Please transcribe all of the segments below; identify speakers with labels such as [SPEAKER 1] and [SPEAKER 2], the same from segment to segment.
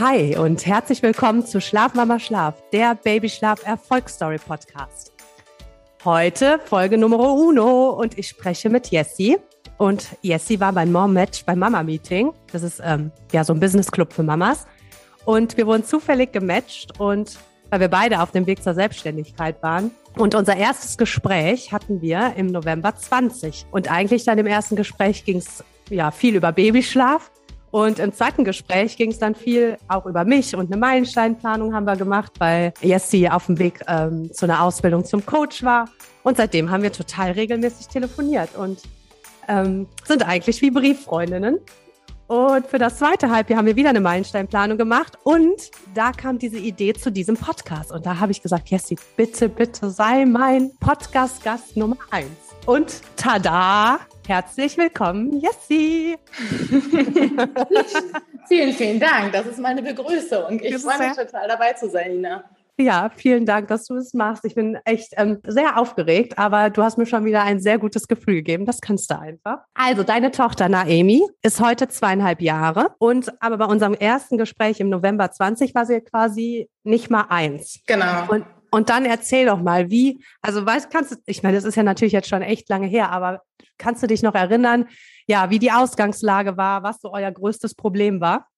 [SPEAKER 1] Hi und herzlich willkommen zu Schlaf Mama Schlaf, der Babyschlaf Erfolgsstory Podcast. Heute Folge Nummer uno und ich spreche mit Jessie. Und Jessie war beim Mom Match beim Mama Meeting. Das ist ähm, ja so ein Business Club für Mamas. Und wir wurden zufällig gematcht und weil wir beide auf dem Weg zur Selbstständigkeit waren. Und unser erstes Gespräch hatten wir im November 20. Und eigentlich dann im ersten Gespräch ging es ja viel über Babyschlaf. Und im zweiten Gespräch ging es dann viel auch über mich und eine Meilensteinplanung haben wir gemacht, weil Jessie auf dem Weg ähm, zu einer Ausbildung zum Coach war. Und seitdem haben wir total regelmäßig telefoniert und ähm, sind eigentlich wie Brieffreundinnen. Und für das zweite Halbjahr haben wir wieder eine Meilensteinplanung gemacht. Und da kam diese Idee zu diesem Podcast. Und da habe ich gesagt, Jessie, bitte, bitte sei mein Podcast-Gast Nummer eins. Und tada, herzlich willkommen, Jessie.
[SPEAKER 2] vielen, vielen Dank. Das ist meine Begrüßung. Ich freue mich total dabei zu sein, Nina.
[SPEAKER 1] Ja, vielen Dank, dass du es machst. Ich bin echt ähm, sehr aufgeregt, aber du hast mir schon wieder ein sehr gutes Gefühl gegeben. Das kannst du einfach. Also, deine Tochter Naemi ist heute zweieinhalb Jahre und aber bei unserem ersten Gespräch im November 20 war sie quasi nicht mal eins.
[SPEAKER 2] Genau.
[SPEAKER 1] Und, und dann erzähl doch mal, wie, also weißt, kannst du, ich meine, das ist ja natürlich jetzt schon echt lange her, aber kannst du dich noch erinnern, ja, wie die Ausgangslage war, was so euer größtes Problem war?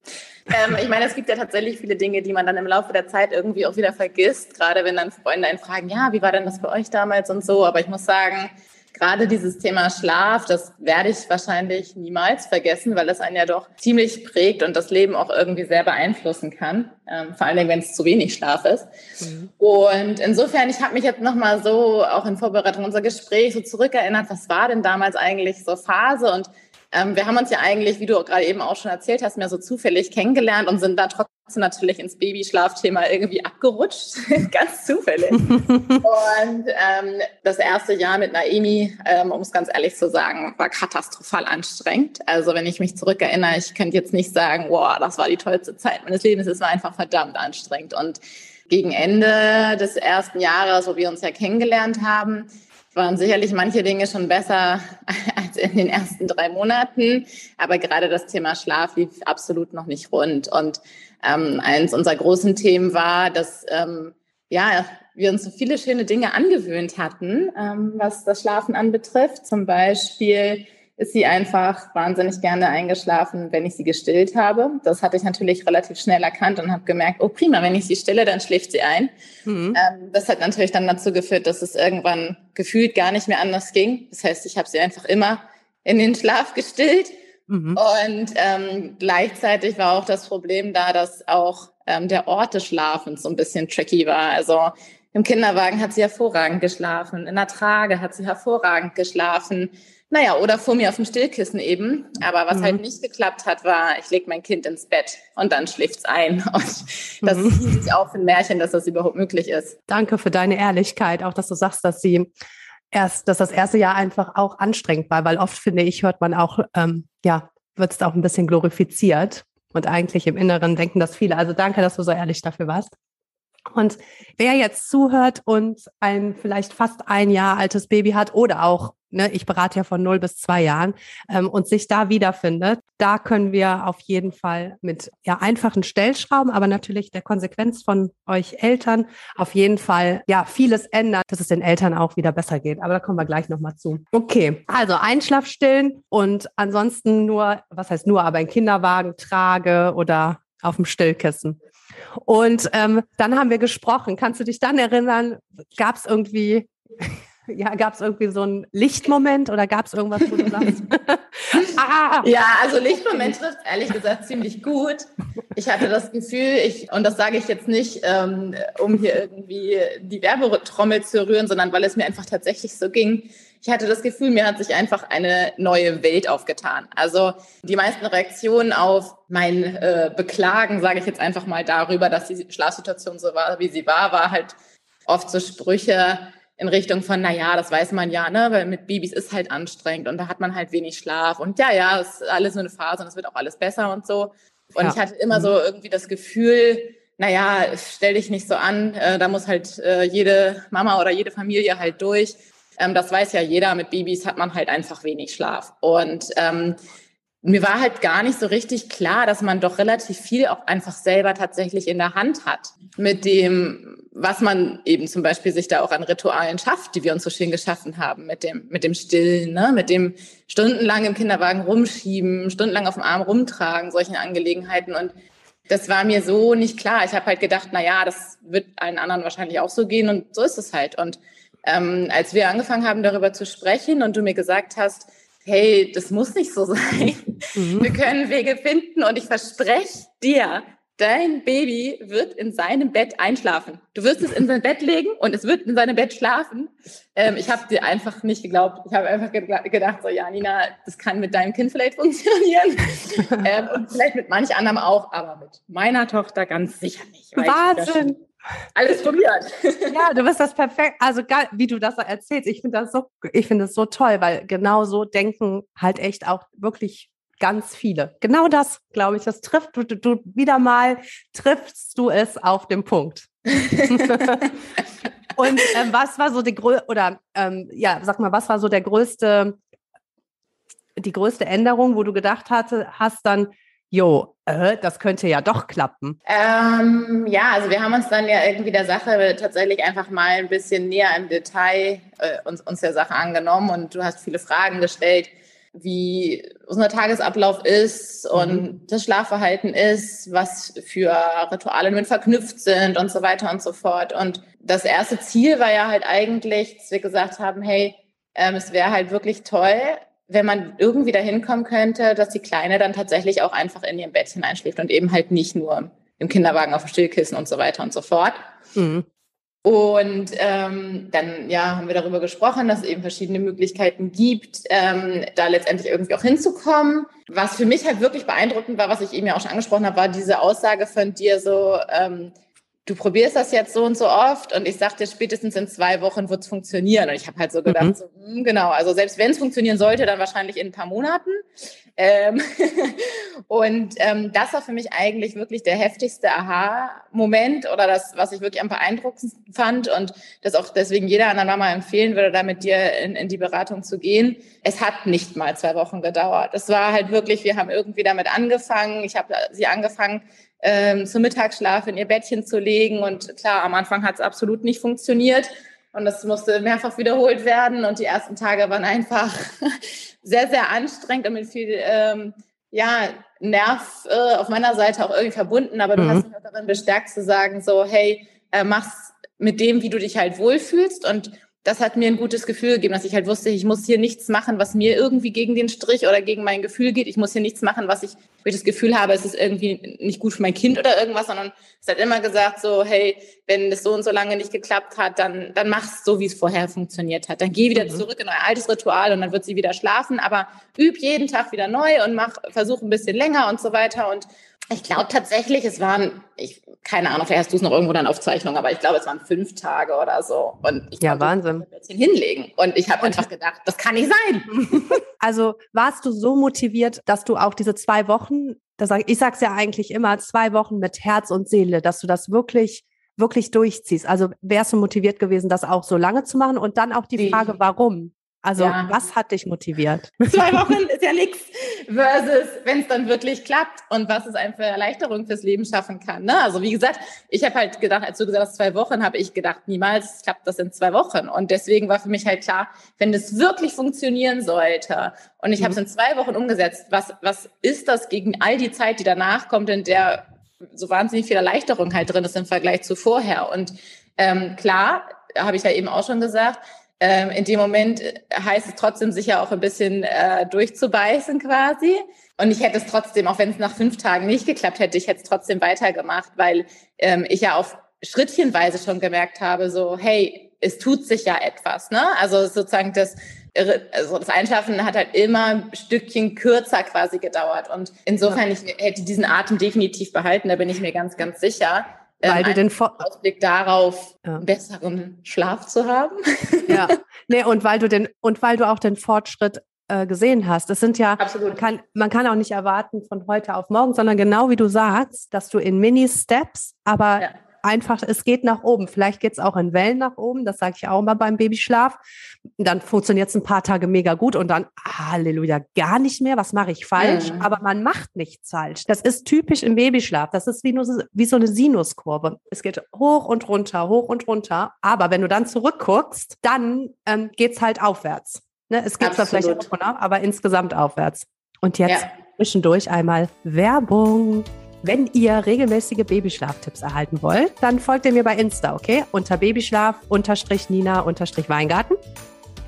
[SPEAKER 2] Ähm, ich meine, es gibt ja tatsächlich viele Dinge, die man dann im Laufe der Zeit irgendwie auch wieder vergisst, gerade wenn dann Freunde einen fragen, ja, wie war denn das bei euch damals und so. Aber ich muss sagen, gerade dieses Thema Schlaf, das werde ich wahrscheinlich niemals vergessen, weil das einen ja doch ziemlich prägt und das Leben auch irgendwie sehr beeinflussen kann. Ähm, vor allen Dingen, wenn es zu wenig Schlaf ist. Mhm. Und insofern, ich habe mich jetzt nochmal so auch in Vorbereitung unser Gespräch so zurückerinnert, was war denn damals eigentlich so Phase und ähm, wir haben uns ja eigentlich, wie du gerade eben auch schon erzählt hast, mehr so zufällig kennengelernt und sind dann trotzdem natürlich ins Babyschlafthema irgendwie abgerutscht, ganz zufällig. und ähm, das erste Jahr mit Naemi, ähm, um es ganz ehrlich zu sagen, war katastrophal anstrengend. Also wenn ich mich zurückerinnere, ich könnte jetzt nicht sagen, wow, das war die tollste Zeit meines Lebens, es war einfach verdammt anstrengend. Und gegen Ende des ersten Jahres, wo wir uns ja kennengelernt haben, waren sicherlich manche Dinge schon besser als in den ersten drei Monaten. Aber gerade das Thema Schlaf lief absolut noch nicht rund. Und ähm, eins unserer großen Themen war, dass ähm, ja, wir uns so viele schöne Dinge angewöhnt hatten, ähm, was das Schlafen anbetrifft. Zum Beispiel ist sie einfach wahnsinnig gerne eingeschlafen, wenn ich sie gestillt habe. Das hatte ich natürlich relativ schnell erkannt und habe gemerkt, oh prima, wenn ich sie stille, dann schläft sie ein. Mhm. Ähm, das hat natürlich dann dazu geführt, dass es irgendwann gefühlt gar nicht mehr anders ging. Das heißt, ich habe sie einfach immer in den Schlaf gestillt. Mhm. Und ähm, gleichzeitig war auch das Problem da, dass auch ähm, der Ort des Schlafens so ein bisschen tricky war. Also im Kinderwagen hat sie hervorragend geschlafen, in der Trage hat sie hervorragend geschlafen. Naja, oder vor mir auf dem Stillkissen eben. Aber was halt mhm. halt nicht geklappt hat, war, ich lege mein Kind ins Bett und dann schläft's ein. Und das mhm. ist sich auch ein Märchen, dass das überhaupt möglich ist.
[SPEAKER 1] Danke für deine Ehrlichkeit, auch dass du sagst, dass sie erst, dass das erste Jahr einfach auch anstrengend war, weil oft finde ich, hört man auch, ähm, ja, wird es auch ein bisschen glorifiziert. Und eigentlich im Inneren denken das viele. Also danke, dass du so ehrlich dafür warst. Und wer jetzt zuhört und ein vielleicht fast ein Jahr altes Baby hat oder auch ne, ich berate ja von null bis zwei Jahren, ähm, und sich da wiederfindet, da können wir auf jeden Fall mit ja einfachen Stellschrauben, aber natürlich der Konsequenz von euch Eltern auf jeden Fall ja vieles ändern, dass es den Eltern auch wieder besser geht. Aber da kommen wir gleich nochmal zu. Okay, also Einschlafstillen und ansonsten nur, was heißt nur, aber ein Kinderwagen trage oder auf dem Stillkissen. Und ähm, dann haben wir gesprochen. Kannst du dich dann erinnern, gab es irgendwie ja, gab es irgendwie so einen Lichtmoment oder gab es irgendwas, wo du sagst?
[SPEAKER 2] ah! Ja, also Lichtmoment trifft ehrlich gesagt ziemlich gut. Ich hatte das Gefühl, ich, und das sage ich jetzt nicht, ähm, um hier irgendwie die Werbetrommel zu rühren, sondern weil es mir einfach tatsächlich so ging. Ich hatte das Gefühl, mir hat sich einfach eine neue Welt aufgetan. Also die meisten Reaktionen auf mein äh, Beklagen, sage ich jetzt einfach mal darüber, dass die Schlafsituation so war, wie sie war, war halt oft so Sprüche, in Richtung von, na ja, das weiß man ja, ne, weil mit Babys ist halt anstrengend und da hat man halt wenig Schlaf und ja, ja, es ist alles nur eine Phase und es wird auch alles besser und so. Und ja. ich hatte immer mhm. so irgendwie das Gefühl, naja, stell dich nicht so an, äh, da muss halt äh, jede Mama oder jede Familie halt durch. Ähm, das weiß ja jeder, mit Babys hat man halt einfach wenig Schlaf. Und ähm, mir war halt gar nicht so richtig klar, dass man doch relativ viel auch einfach selber tatsächlich in der Hand hat. Mit dem, was man eben zum Beispiel sich da auch an Ritualen schafft, die wir uns so schön geschaffen haben, mit dem, mit dem Stillen, ne? mit dem stundenlang im Kinderwagen rumschieben, stundenlang auf dem Arm rumtragen, solchen Angelegenheiten. Und das war mir so nicht klar. Ich habe halt gedacht, na ja, das wird allen anderen wahrscheinlich auch so gehen und so ist es halt. Und ähm, als wir angefangen haben, darüber zu sprechen und du mir gesagt hast, hey, das muss nicht so sein. Mhm. Wir können Wege finden und ich verspreche dir, dein Baby wird in seinem Bett einschlafen. Du wirst es in sein Bett legen und es wird in seinem Bett schlafen. Ähm, ich habe dir einfach nicht geglaubt. Ich habe einfach gedacht, so ja, Nina, das kann mit deinem Kind vielleicht funktionieren ähm, und vielleicht mit manch anderem auch, aber mit meiner Tochter ganz sicher nicht.
[SPEAKER 1] Wahnsinn!
[SPEAKER 2] Alles probiert.
[SPEAKER 1] Ja, du bist das perfekt. Also geil, wie du das erzählst. Ich finde das so, ich finde es so toll, weil genau so denken halt echt auch wirklich ganz viele. Genau das, glaube ich, das trifft du, du wieder mal triffst du es auf den Punkt. Und ähm, was war so die größte oder ähm, ja, sag mal, was war so der größte die größte Änderung, wo du gedacht hatte, hast dann jo, äh, das könnte ja doch klappen.
[SPEAKER 2] Ähm, ja, also wir haben uns dann ja irgendwie der Sache tatsächlich einfach mal ein bisschen näher im Detail äh, uns, uns der Sache angenommen und du hast viele Fragen gestellt, wie unser Tagesablauf ist und mhm. das Schlafverhalten ist, was für Rituale mit verknüpft sind und so weiter und so fort. Und das erste Ziel war ja halt eigentlich, dass wir gesagt haben, hey, ähm, es wäre halt wirklich toll, wenn man irgendwie dahin kommen könnte, dass die Kleine dann tatsächlich auch einfach in ihrem Bettchen einschläft und eben halt nicht nur im Kinderwagen auf dem Stillkissen und so weiter und so fort. Mhm. Und ähm, dann ja, haben wir darüber gesprochen, dass es eben verschiedene Möglichkeiten gibt, ähm, da letztendlich irgendwie auch hinzukommen. Was für mich halt wirklich beeindruckend war, was ich eben ja auch schon angesprochen habe, war diese Aussage von dir so, ähm, du probierst das jetzt so und so oft und ich sag dir, spätestens in zwei Wochen wird es funktionieren. Und ich habe halt so gedacht, mhm. so, mh, hm, genau, also selbst wenn es funktionieren sollte, dann wahrscheinlich in ein paar Monaten. Ähm und ähm, das war für mich eigentlich wirklich der heftigste Aha-Moment oder das, was ich wirklich am beeindruckendsten fand und das auch deswegen jeder anderen Mama empfehlen würde, da mit dir in, in die Beratung zu gehen. Es hat nicht mal zwei Wochen gedauert. Es war halt wirklich, wir haben irgendwie damit angefangen. Ich habe sie angefangen, ähm, zum Mittagsschlaf in ihr Bettchen zu legen. Und klar, am Anfang hat es absolut nicht funktioniert. Und das musste mehrfach wiederholt werden. Und die ersten Tage waren einfach sehr, sehr anstrengend und mit viel ähm, ja, Nerv äh, auf meiner Seite auch irgendwie verbunden. Aber du mhm. hast mich auch darin bestärkt zu sagen, so, hey, äh, mach's mit dem, wie du dich halt wohlfühlst. Und das hat mir ein gutes Gefühl gegeben, dass ich halt wusste, ich muss hier nichts machen, was mir irgendwie gegen den Strich oder gegen mein Gefühl geht. Ich muss hier nichts machen, was ich, wo ich das Gefühl habe, es ist irgendwie nicht gut für mein Kind oder irgendwas, sondern es hat immer gesagt so, hey, wenn das so und so lange nicht geklappt hat, dann, dann mach's so, wie es vorher funktioniert hat. Dann geh wieder mhm. zurück in euer altes Ritual und dann wird sie wieder schlafen, aber üb jeden Tag wieder neu und mach, versuch ein bisschen länger und so weiter und ich glaube tatsächlich, es waren, ich, keine Ahnung, vielleicht hast du es noch irgendwo dann Aufzeichnung, aber ich glaube, es waren fünf Tage oder so. Und ich
[SPEAKER 1] ja, Wahnsinn.
[SPEAKER 2] ein hinlegen. Und ich habe einfach gedacht, das kann nicht sein.
[SPEAKER 1] Also warst du so motiviert, dass du auch diese zwei Wochen, das ich sag's ja eigentlich immer, zwei Wochen mit Herz und Seele, dass du das wirklich wirklich durchziehst. Also wärst du motiviert gewesen, das auch so lange zu machen? Und dann auch die Frage, warum? Also ja. was hat dich motiviert?
[SPEAKER 2] Zwei Wochen ist ja nichts versus, wenn es dann wirklich klappt und was es einem für Erleichterung fürs Leben schaffen kann. Ne? Also wie gesagt, ich habe halt gedacht, als du gesagt hast, zwei Wochen, habe ich gedacht, niemals klappt das in zwei Wochen. Und deswegen war für mich halt klar, wenn das wirklich funktionieren sollte und ich mhm. habe es in zwei Wochen umgesetzt, was, was ist das gegen all die Zeit, die danach kommt, in der so wahnsinnig viel Erleichterung halt drin ist im Vergleich zu vorher. Und ähm, klar, habe ich ja eben auch schon gesagt, ähm, in dem Moment heißt es trotzdem sicher auch ein bisschen äh, durchzubeißen quasi. Und ich hätte es trotzdem, auch wenn es nach fünf Tagen nicht geklappt hätte, ich hätte es trotzdem weitergemacht, weil ähm, ich ja auf Schrittchenweise schon gemerkt habe, so, hey, es tut sich ja etwas. Ne? Also sozusagen das, also das Einschlafen hat halt immer ein Stückchen kürzer quasi gedauert. Und insofern, ich hätte diesen Atem definitiv behalten, da bin ich mir ganz, ganz sicher
[SPEAKER 1] weil ähm, du den
[SPEAKER 2] Ausblick darauf, ja. besseren Schlaf zu haben.
[SPEAKER 1] Ja, nee, und weil du den und weil du auch den Fortschritt äh, gesehen hast. Das sind ja, man kann, man kann auch nicht erwarten von heute auf morgen, sondern genau wie du sagst, dass du in Mini-Steps, aber ja. Einfach, es geht nach oben. Vielleicht geht es auch in Wellen nach oben, das sage ich auch immer beim Babyschlaf. Dann funktioniert es ein paar Tage mega gut und dann, Halleluja, gar nicht mehr. Was mache ich falsch? Mhm. Aber man macht nichts falsch. Das ist typisch im Babyschlaf. Das ist wie, nur, wie so eine Sinuskurve. Es geht hoch und runter, hoch und runter. Aber wenn du dann zurückguckst, dann ähm, geht es halt aufwärts. Ne? Es geht zwar vielleicht runter, aber insgesamt aufwärts. Und jetzt ja. zwischendurch einmal Werbung. Wenn ihr regelmäßige Babyschlaftipps erhalten wollt, dann folgt ihr mir bei Insta, okay? Unter Babyschlaf unterstrich Nina unterstrich Weingarten.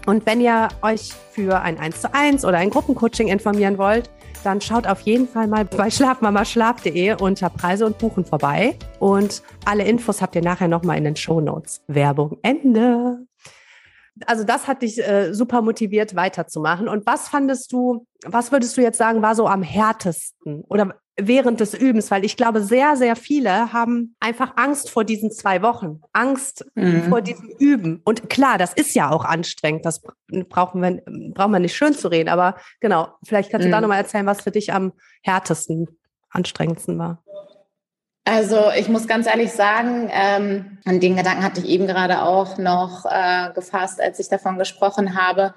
[SPEAKER 1] Und wenn ihr euch für ein 1 zu 1 oder ein Gruppencoaching informieren wollt, dann schaut auf jeden Fall mal bei schlafmamaschlaf.de unter Preise und Buchen vorbei. Und alle Infos habt ihr nachher nochmal in den Show Notes. Werbung Ende. Also das hat dich äh, super motiviert weiterzumachen. Und was fandest du, was würdest du jetzt sagen, war so am härtesten? Oder während des Übens, weil ich glaube, sehr, sehr viele haben einfach Angst vor diesen zwei Wochen, Angst mhm. vor diesem Üben. Und klar, das ist ja auch anstrengend, das brauchen wir, braucht man nicht schön zu reden, aber genau, vielleicht kannst du da mhm. nochmal erzählen, was für dich am härtesten, anstrengendsten war.
[SPEAKER 2] Also ich muss ganz ehrlich sagen, ähm, an den Gedanken hatte ich eben gerade auch noch äh, gefasst, als ich davon gesprochen habe.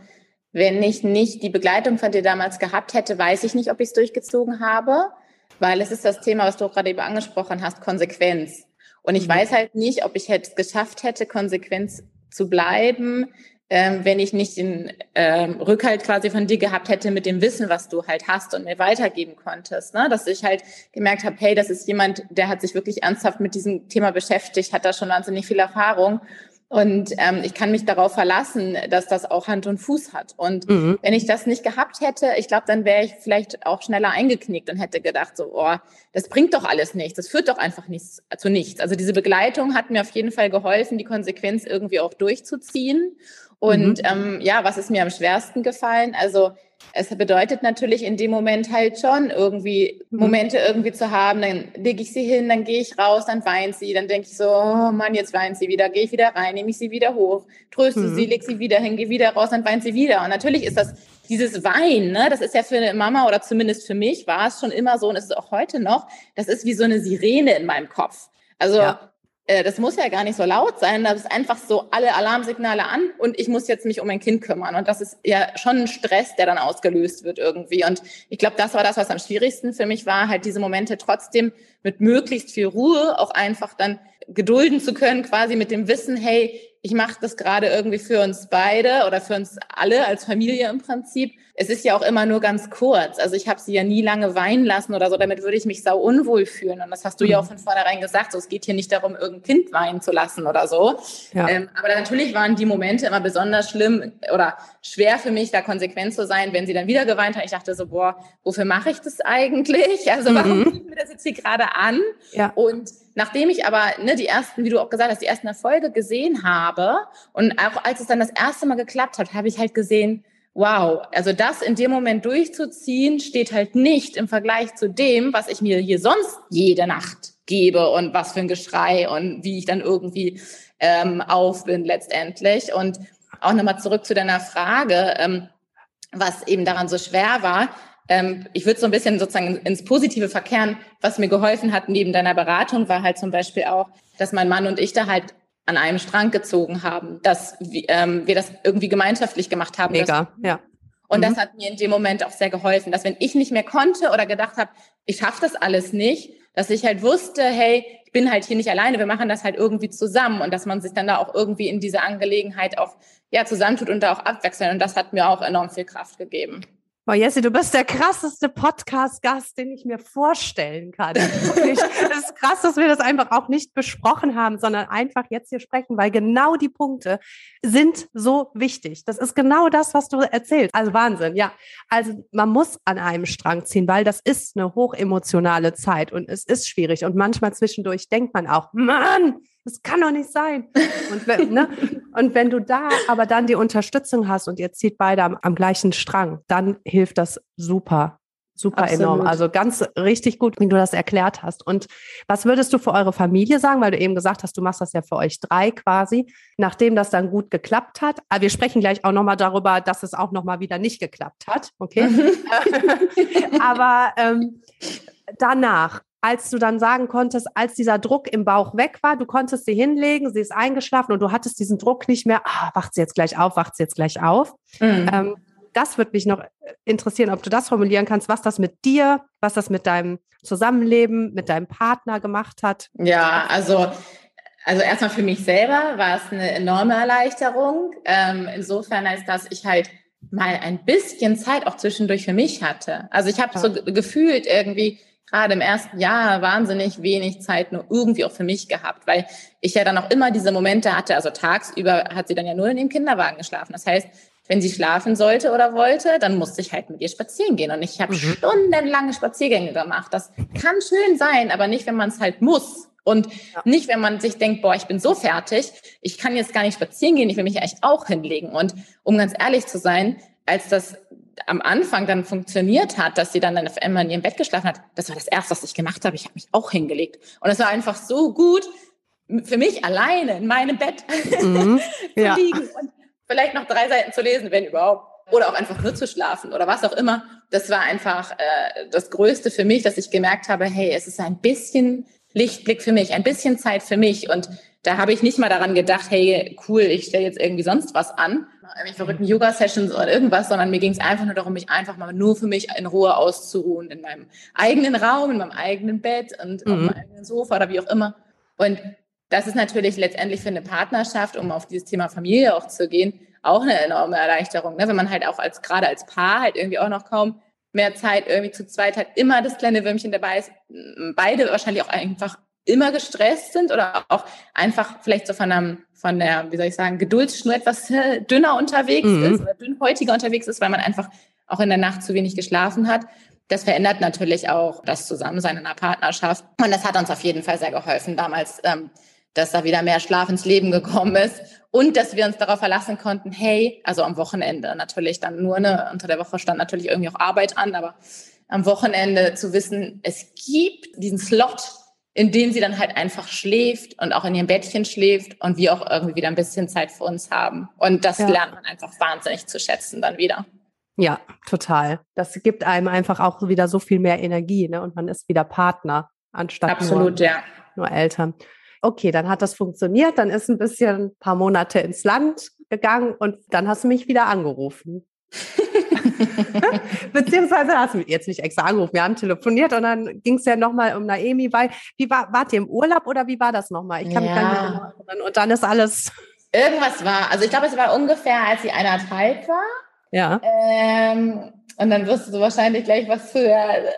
[SPEAKER 2] Wenn ich nicht die Begleitung von dir damals gehabt hätte, weiß ich nicht, ob ich es durchgezogen habe weil es ist das Thema, was du gerade eben angesprochen hast, Konsequenz. Und ich mhm. weiß halt nicht, ob ich es geschafft hätte, Konsequenz zu bleiben, ähm, wenn ich nicht den ähm, Rückhalt quasi von dir gehabt hätte mit dem Wissen, was du halt hast und mir weitergeben konntest. Ne? Dass ich halt gemerkt habe, hey, das ist jemand, der hat sich wirklich ernsthaft mit diesem Thema beschäftigt, hat da schon wahnsinnig viel Erfahrung und ähm, ich kann mich darauf verlassen, dass das auch Hand und Fuß hat. Und mhm. wenn ich das nicht gehabt hätte, ich glaube, dann wäre ich vielleicht auch schneller eingeknickt und hätte gedacht, so, oh, das bringt doch alles nichts, das führt doch einfach nichts zu nichts. Also diese Begleitung hat mir auf jeden Fall geholfen, die Konsequenz irgendwie auch durchzuziehen. Und mhm. ähm, ja, was ist mir am schwersten gefallen? Also es bedeutet natürlich in dem Moment halt schon irgendwie mhm. Momente irgendwie zu haben, dann lege ich sie hin, dann gehe ich raus, dann weint sie, dann denke ich so, oh Mann, jetzt weint sie wieder, gehe ich wieder rein, nehme ich sie wieder hoch, tröste mhm. sie, leg sie wieder hin, gehe wieder raus, dann weint sie wieder. Und natürlich ist das dieses Weinen, ne, das ist ja für eine Mama oder zumindest für mich war es schon immer so und es ist auch heute noch, das ist wie so eine Sirene in meinem Kopf. Also ja. Äh, das muss ja gar nicht so laut sein, das ist einfach so alle Alarmsignale an und ich muss jetzt mich um mein Kind kümmern. Und das ist ja schon ein Stress, der dann ausgelöst wird irgendwie. Und ich glaube, das war das, was am schwierigsten für mich war, halt diese Momente trotzdem mit möglichst viel Ruhe auch einfach dann gedulden zu können, quasi mit dem Wissen, hey, ich mache das gerade irgendwie für uns beide oder für uns alle als Familie im Prinzip es ist ja auch immer nur ganz kurz. Also ich habe sie ja nie lange weinen lassen oder so, damit würde ich mich sau unwohl fühlen. Und das hast du mhm. ja auch von vornherein gesagt. So, es geht hier nicht darum, irgendein Kind weinen zu lassen oder so. Ja. Ähm, aber natürlich waren die Momente immer besonders schlimm oder schwer für mich, da konsequent zu sein, wenn sie dann wieder geweint hat. Ich dachte so, boah, wofür mache ich das eigentlich? Also warum mhm. mir das jetzt hier gerade an? Ja. Und Nachdem ich aber ne, die ersten, wie du auch gesagt hast, die ersten Erfolge gesehen habe und auch als es dann das erste Mal geklappt hat, habe ich halt gesehen, wow, also das in dem Moment durchzuziehen, steht halt nicht im Vergleich zu dem, was ich mir hier sonst jede Nacht gebe und was für ein Geschrei und wie ich dann irgendwie ähm, auf bin letztendlich. Und auch nochmal zurück zu deiner Frage, ähm, was eben daran so schwer war. Ähm, ich würde so ein bisschen sozusagen ins Positive verkehren. Was mir geholfen hat neben deiner Beratung war halt zum Beispiel auch, dass mein Mann und ich da halt an einem Strang gezogen haben, dass ähm, wir das irgendwie gemeinschaftlich gemacht haben.
[SPEAKER 1] Mega, dass, ja.
[SPEAKER 2] Und mhm. das hat mir in dem Moment auch sehr geholfen, dass wenn ich nicht mehr konnte oder gedacht habe, ich schaffe das alles nicht, dass ich halt wusste, hey, ich bin halt hier nicht alleine, wir machen das halt irgendwie zusammen und dass man sich dann da auch irgendwie in diese Angelegenheit auch ja zusammentut und da auch abwechseln und das hat mir auch enorm viel Kraft gegeben.
[SPEAKER 1] Boah, Jessie, du bist der krasseste Podcast-Gast, den ich mir vorstellen kann. Es ist krass, dass wir das einfach auch nicht besprochen haben, sondern einfach jetzt hier sprechen, weil genau die Punkte sind so wichtig. Das ist genau das, was du erzählst. Also Wahnsinn, ja. Also man muss an einem Strang ziehen, weil das ist eine hochemotionale Zeit und es ist schwierig. Und manchmal zwischendurch denkt man auch, Mann, das kann doch nicht sein. Und wenn, ne? und wenn du da aber dann die Unterstützung hast und ihr zieht beide am, am gleichen Strang, dann hilft das super, super Absolut. enorm. Also ganz richtig gut, wie du das erklärt hast. Und was würdest du für eure Familie sagen? Weil du eben gesagt hast, du machst das ja für euch drei quasi, nachdem das dann gut geklappt hat. Aber wir sprechen gleich auch nochmal darüber, dass es auch nochmal wieder nicht geklappt hat. Okay. Aber ähm, danach, als du dann sagen konntest, als dieser Druck im Bauch weg war, du konntest sie hinlegen, sie ist eingeschlafen und du hattest diesen Druck nicht mehr, ah, wacht sie jetzt gleich auf, wacht sie jetzt gleich auf. Mhm. Ähm, das würde mich noch interessieren, ob du das formulieren kannst, was das mit dir, was das mit deinem Zusammenleben, mit deinem Partner gemacht hat.
[SPEAKER 2] Ja, also also erstmal für mich selber war es eine enorme Erleichterung. Ähm, insofern als dass ich halt mal ein bisschen Zeit auch zwischendurch für mich hatte. Also ich habe ja. so gefühlt irgendwie gerade im ersten Jahr wahnsinnig wenig Zeit nur irgendwie auch für mich gehabt, weil ich ja dann auch immer diese Momente hatte, also tagsüber hat sie dann ja nur in dem Kinderwagen geschlafen. Das heißt, wenn sie schlafen sollte oder wollte, dann musste ich halt mit ihr spazieren gehen. Und ich habe mhm. stundenlange Spaziergänge gemacht. Das kann schön sein, aber nicht, wenn man es halt muss. Und ja. nicht, wenn man sich denkt, boah, ich bin so fertig, ich kann jetzt gar nicht spazieren gehen, ich will mich eigentlich auch hinlegen. Und um ganz ehrlich zu sein, als das am Anfang dann funktioniert hat, dass sie dann auf einmal in ihrem Bett geschlafen hat, das war das Erste, was ich gemacht habe. Ich habe mich auch hingelegt. Und es war einfach so gut, für mich alleine in meinem Bett mhm. zu ja. liegen und vielleicht noch drei Seiten zu lesen, wenn überhaupt. Oder auch einfach nur zu schlafen oder was auch immer. Das war einfach äh, das Größte für mich, dass ich gemerkt habe, hey, es ist ein bisschen Lichtblick für mich, ein bisschen Zeit für mich. Und da habe ich nicht mal daran gedacht, hey, cool, ich stelle jetzt irgendwie sonst was an, irgendwie verrückten Yoga-Sessions oder irgendwas, sondern mir ging es einfach nur darum, mich einfach mal nur für mich in Ruhe auszuruhen, in meinem eigenen Raum, in meinem eigenen Bett und mhm. auf meinem eigenen Sofa oder wie auch immer. Und das ist natürlich letztendlich für eine Partnerschaft, um auf dieses Thema Familie auch zu gehen, auch eine enorme Erleichterung, ne? wenn man halt auch als gerade als Paar halt irgendwie auch noch kaum mehr Zeit irgendwie zu zweit hat, immer das kleine Würmchen dabei ist, beide wahrscheinlich auch einfach immer gestresst sind oder auch einfach vielleicht so von, einem, von der, wie soll ich sagen, Geduldsschnur etwas dünner unterwegs mhm. ist oder dünnhäutiger unterwegs ist, weil man einfach auch in der Nacht zu wenig geschlafen hat. Das verändert natürlich auch das Zusammensein in einer Partnerschaft. Und das hat uns auf jeden Fall sehr geholfen, damals ähm, dass da wieder mehr Schlaf ins Leben gekommen ist und dass wir uns darauf verlassen konnten, hey, also am Wochenende natürlich dann nur, ne, unter der Woche stand natürlich irgendwie auch Arbeit an, aber am Wochenende zu wissen, es gibt diesen Slot, in dem sie dann halt einfach schläft und auch in ihrem Bettchen schläft und wir auch irgendwie wieder ein bisschen Zeit für uns haben. Und das ja. lernt man einfach wahnsinnig zu schätzen dann wieder.
[SPEAKER 1] Ja, total. Das gibt einem einfach auch wieder so viel mehr Energie, ne? Und man ist wieder Partner anstatt
[SPEAKER 2] Absolut,
[SPEAKER 1] nur,
[SPEAKER 2] ja.
[SPEAKER 1] nur Eltern. Okay, dann hat das funktioniert, dann ist ein bisschen ein paar Monate ins Land gegangen und dann hast du mich wieder angerufen. Beziehungsweise hast du mich jetzt nicht extra angerufen, wir haben telefoniert und dann ging es ja nochmal um Naemi, weil, wie war, wart ihr im Urlaub oder wie war das nochmal? Ich kann ja. mich gar nicht erinnern. Und dann ist alles.
[SPEAKER 2] Irgendwas war, also ich glaube, es war ungefähr, als sie eineinhalb war.
[SPEAKER 1] Ja.
[SPEAKER 2] Ähm, und dann wirst du wahrscheinlich gleich was zu der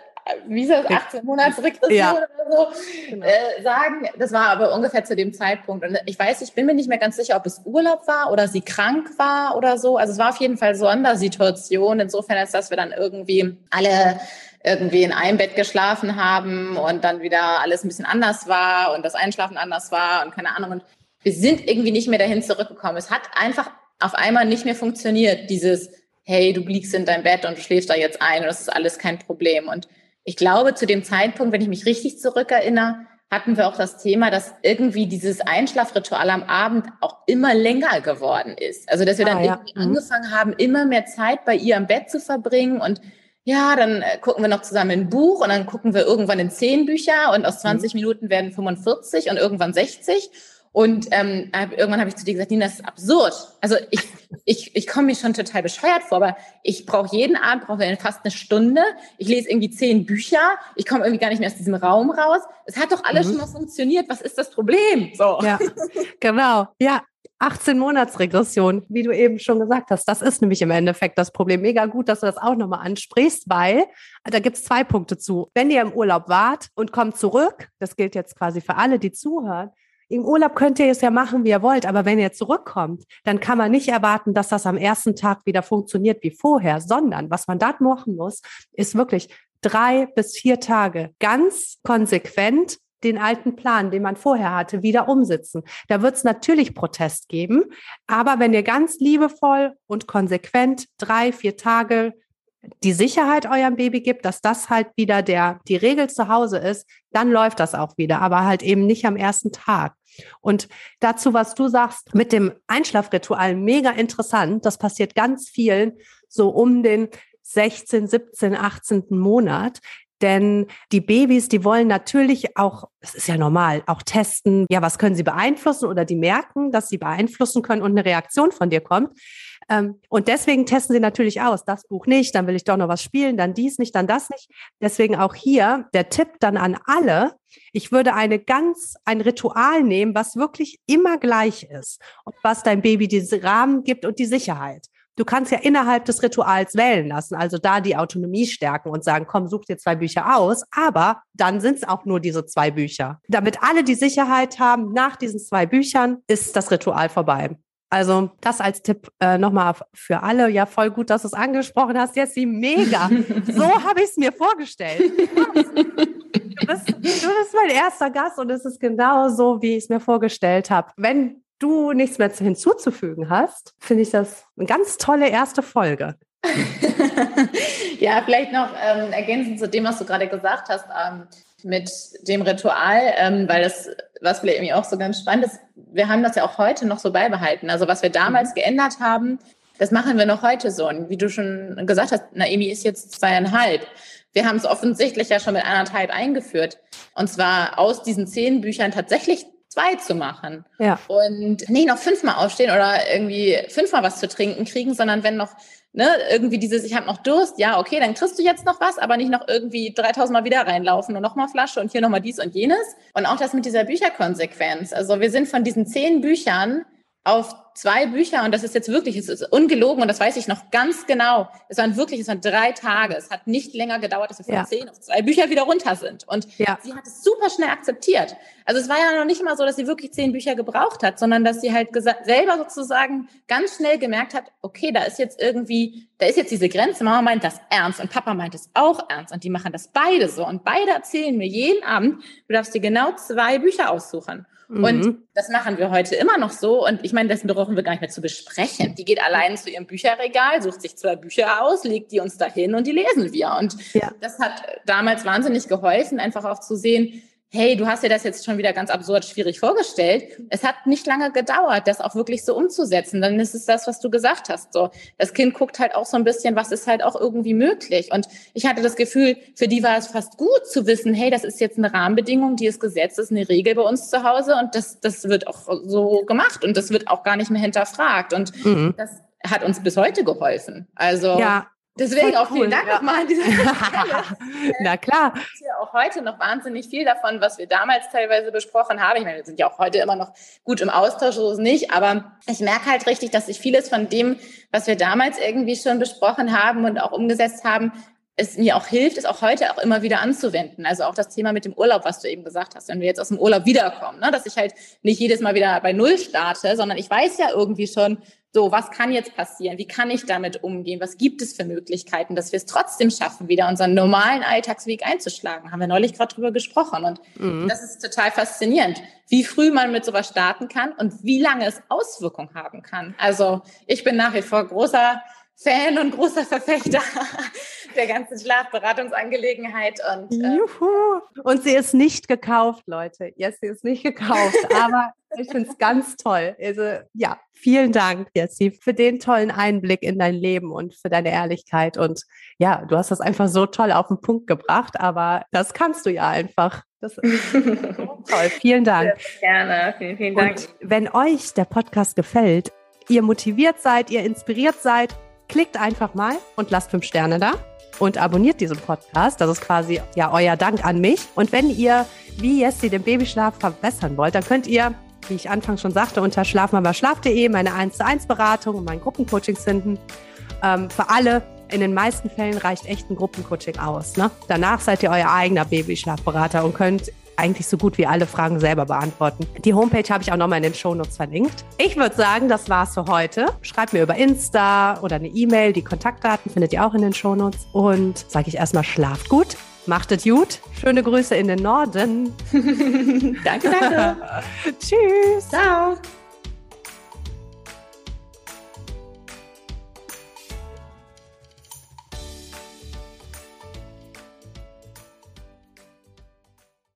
[SPEAKER 2] wie ist das, 18 Monatsregression ja. oder so, genau. äh, sagen. Das war aber ungefähr zu dem Zeitpunkt. Und ich weiß, ich bin mir nicht mehr ganz sicher, ob es Urlaub war oder sie krank war oder so. Also es war auf jeden Fall Sondersituation. Insofern ist, dass wir dann irgendwie alle irgendwie in einem Bett geschlafen haben und dann wieder alles ein bisschen anders war und das Einschlafen anders war und keine Ahnung. Und wir sind irgendwie nicht mehr dahin zurückgekommen. Es hat einfach auf einmal nicht mehr funktioniert, dieses, hey, du liegst in dein Bett und du schläfst da jetzt ein und das ist alles kein Problem. Und ich glaube, zu dem Zeitpunkt, wenn ich mich richtig zurückerinnere, hatten wir auch das Thema, dass irgendwie dieses Einschlafritual am Abend auch immer länger geworden ist. Also, dass wir dann ah, ja. irgendwie mhm. angefangen haben, immer mehr Zeit bei ihr am Bett zu verbringen und ja, dann äh, gucken wir noch zusammen ein Buch und dann gucken wir irgendwann in zehn Bücher und aus 20 mhm. Minuten werden 45 und irgendwann 60. Und ähm, irgendwann habe ich zu dir gesagt, Nina, das ist absurd. Also ich, ich, ich komme mir schon total bescheuert vor, aber ich brauche jeden Abend brauche fast eine Stunde. Ich lese irgendwie zehn Bücher. Ich komme irgendwie gar nicht mehr aus diesem Raum raus. Es hat doch alles mhm. schon mal funktioniert. Was ist das Problem? So.
[SPEAKER 1] Ja, genau. Ja, 18 Monatsregression, wie du eben schon gesagt hast. Das ist nämlich im Endeffekt das Problem. Mega gut, dass du das auch nochmal ansprichst, weil da gibt es zwei Punkte zu. Wenn ihr im Urlaub wart und kommt zurück, das gilt jetzt quasi für alle, die zuhören, im Urlaub könnt ihr es ja machen, wie ihr wollt, aber wenn ihr zurückkommt, dann kann man nicht erwarten, dass das am ersten Tag wieder funktioniert wie vorher, sondern was man da machen muss, ist wirklich drei bis vier Tage ganz konsequent den alten Plan, den man vorher hatte, wieder umsetzen. Da wird es natürlich Protest geben, aber wenn ihr ganz liebevoll und konsequent drei, vier Tage die Sicherheit eurem Baby gibt, dass das halt wieder der, die Regel zu Hause ist, dann läuft das auch wieder, aber halt eben nicht am ersten Tag. Und dazu, was du sagst, mit dem Einschlafritual, mega interessant. Das passiert ganz vielen so um den 16, 17, 18. Monat. Denn die Babys, die wollen natürlich auch, das ist ja normal, auch testen, ja, was können sie beeinflussen oder die merken, dass sie beeinflussen können und eine Reaktion von dir kommt. Ähm, und deswegen testen sie natürlich aus, das Buch nicht, dann will ich doch noch was spielen, dann dies nicht, dann das nicht. Deswegen auch hier der Tipp dann an alle. Ich würde eine ganz, ein Ritual nehmen, was wirklich immer gleich ist und was dein Baby diesen Rahmen gibt und die Sicherheit. Du kannst ja innerhalb des Rituals wählen lassen, also da die Autonomie stärken und sagen, komm, such dir zwei Bücher aus, aber dann sind es auch nur diese zwei Bücher. Damit alle die Sicherheit haben, nach diesen zwei Büchern ist das Ritual vorbei. Also das als Tipp äh, nochmal für alle. Ja, voll gut, dass du es angesprochen hast. Jetzt die mega. so habe ich es mir vorgestellt. Du bist, du bist mein erster Gast und es ist genau so, wie ich es mir vorgestellt habe. Wenn du nichts mehr hinzuzufügen hast, finde ich das eine ganz tolle erste Folge.
[SPEAKER 2] ja, vielleicht noch ähm, ergänzend zu dem, was du gerade gesagt hast. Ähm, mit dem Ritual, ähm, weil das, was vielleicht irgendwie auch so ganz spannend ist, wir haben das ja auch heute noch so beibehalten. Also was wir damals mhm. geändert haben, das machen wir noch heute so. Und wie du schon gesagt hast, Naemi ist jetzt zweieinhalb. Wir haben es offensichtlich ja schon mit anderthalb eingeführt. Und zwar aus diesen zehn Büchern tatsächlich zwei zu machen. Ja. Und nicht noch fünfmal aufstehen oder irgendwie fünfmal was zu trinken kriegen, sondern wenn noch ne, irgendwie dieses, ich habe noch Durst, ja, okay, dann kriegst du jetzt noch was, aber nicht noch irgendwie 3000 Mal wieder reinlaufen und nochmal Flasche und hier nochmal dies und jenes. Und auch das mit dieser Bücherkonsequenz. Also wir sind von diesen zehn Büchern auf zwei Bücher und das ist jetzt wirklich, es ist ungelogen und das weiß ich noch ganz genau. Es waren wirklich, es waren drei Tage. Es hat nicht länger gedauert, dass wir von ja. zehn auf zwei Bücher wieder runter sind. Und ja. sie hat es super schnell akzeptiert. Also es war ja noch nicht immer so, dass sie wirklich zehn Bücher gebraucht hat, sondern dass sie halt selber sozusagen ganz schnell gemerkt hat, okay, da ist jetzt irgendwie, da ist jetzt diese Grenze. Mama meint das ernst und Papa meint es auch ernst und die machen das beide so und beide erzählen mir jeden Abend, du darfst dir genau zwei Bücher aussuchen. Mhm. Und das machen wir heute immer noch so. Und ich meine, dessen brauchen wir gar nicht mehr zu besprechen. Die geht allein zu ihrem Bücherregal, sucht sich zwei Bücher aus, legt die uns dahin und die lesen wir. Und ja. das hat damals wahnsinnig geholfen, einfach auch zu sehen, hey, du hast dir das jetzt schon wieder ganz absurd schwierig vorgestellt. Es hat nicht lange gedauert, das auch wirklich so umzusetzen. Dann ist es das, was du gesagt hast. So, das Kind guckt halt auch so ein bisschen, was ist halt auch irgendwie möglich. Und ich hatte das Gefühl, für die war es fast gut zu wissen, hey, das ist jetzt eine Rahmenbedingung, die ist Gesetz, ist eine Regel bei uns zu Hause und das, das wird auch so gemacht und das wird auch gar nicht mehr hinterfragt. Und mhm. das hat uns bis heute geholfen. Also
[SPEAKER 1] ja,
[SPEAKER 2] Deswegen auch vielen Dank ja. nochmal an dieser
[SPEAKER 1] Stelle. Na klar.
[SPEAKER 2] Ich hier auch heute noch wahnsinnig viel davon, was wir damals teilweise besprochen haben. Ich meine, wir sind ja auch heute immer noch gut im Austausch, so ist nicht, aber ich merke halt richtig, dass sich vieles von dem, was wir damals irgendwie schon besprochen haben und auch umgesetzt haben, es mir auch hilft, es auch heute auch immer wieder anzuwenden. Also auch das Thema mit dem Urlaub, was du eben gesagt hast, wenn wir jetzt aus dem Urlaub wiederkommen, ne? dass ich halt nicht jedes Mal wieder bei Null starte, sondern ich weiß ja irgendwie schon, so, was kann jetzt passieren? Wie kann ich damit umgehen? Was gibt es für Möglichkeiten, dass wir es trotzdem schaffen, wieder unseren normalen Alltagsweg einzuschlagen? Haben wir neulich gerade drüber gesprochen. Und mhm. das ist total faszinierend, wie früh man mit sowas starten kann und wie lange es Auswirkungen haben kann. Also ich bin nach wie vor großer Fan und großer Verfechter der ganzen Schlafberatungsangelegenheit. Und,
[SPEAKER 1] äh, Juhu. und sie ist nicht gekauft, Leute. Yes, sie ist nicht gekauft, aber ich finde es ganz toll. Also ja, vielen Dank, Jessie, für den tollen Einblick in dein Leben und für deine Ehrlichkeit. Und ja, du hast das einfach so toll auf den Punkt gebracht, aber das kannst du ja einfach. Das ist so toll. Vielen Dank.
[SPEAKER 2] Gerne. Vielen, vielen Dank. Und
[SPEAKER 1] wenn euch der Podcast gefällt, ihr motiviert seid, ihr inspiriert seid, Klickt einfach mal und lasst fünf Sterne da und abonniert diesen Podcast. Das ist quasi ja euer Dank an mich. Und wenn ihr, wie Jessie, den Babyschlaf verbessern wollt, dann könnt ihr, wie ich anfangs schon sagte, unter schlafmamaschlaf.de meine 1 zu 1 Beratung und mein Gruppencoaching finden. Ähm, für alle, in den meisten Fällen reicht echt ein Gruppencoaching aus. Ne? Danach seid ihr euer eigener Babyschlafberater und könnt eigentlich so gut wie alle Fragen selber beantworten. Die Homepage habe ich auch nochmal in den Shownotes verlinkt. Ich würde sagen, das war's für heute. Schreibt mir über Insta oder eine E-Mail. Die Kontaktdaten findet ihr auch in den Shownotes. Und sage ich erstmal, schlaft gut. Macht es gut. Schöne Grüße in den Norden.
[SPEAKER 2] danke, danke.
[SPEAKER 1] Tschüss.
[SPEAKER 2] Ciao.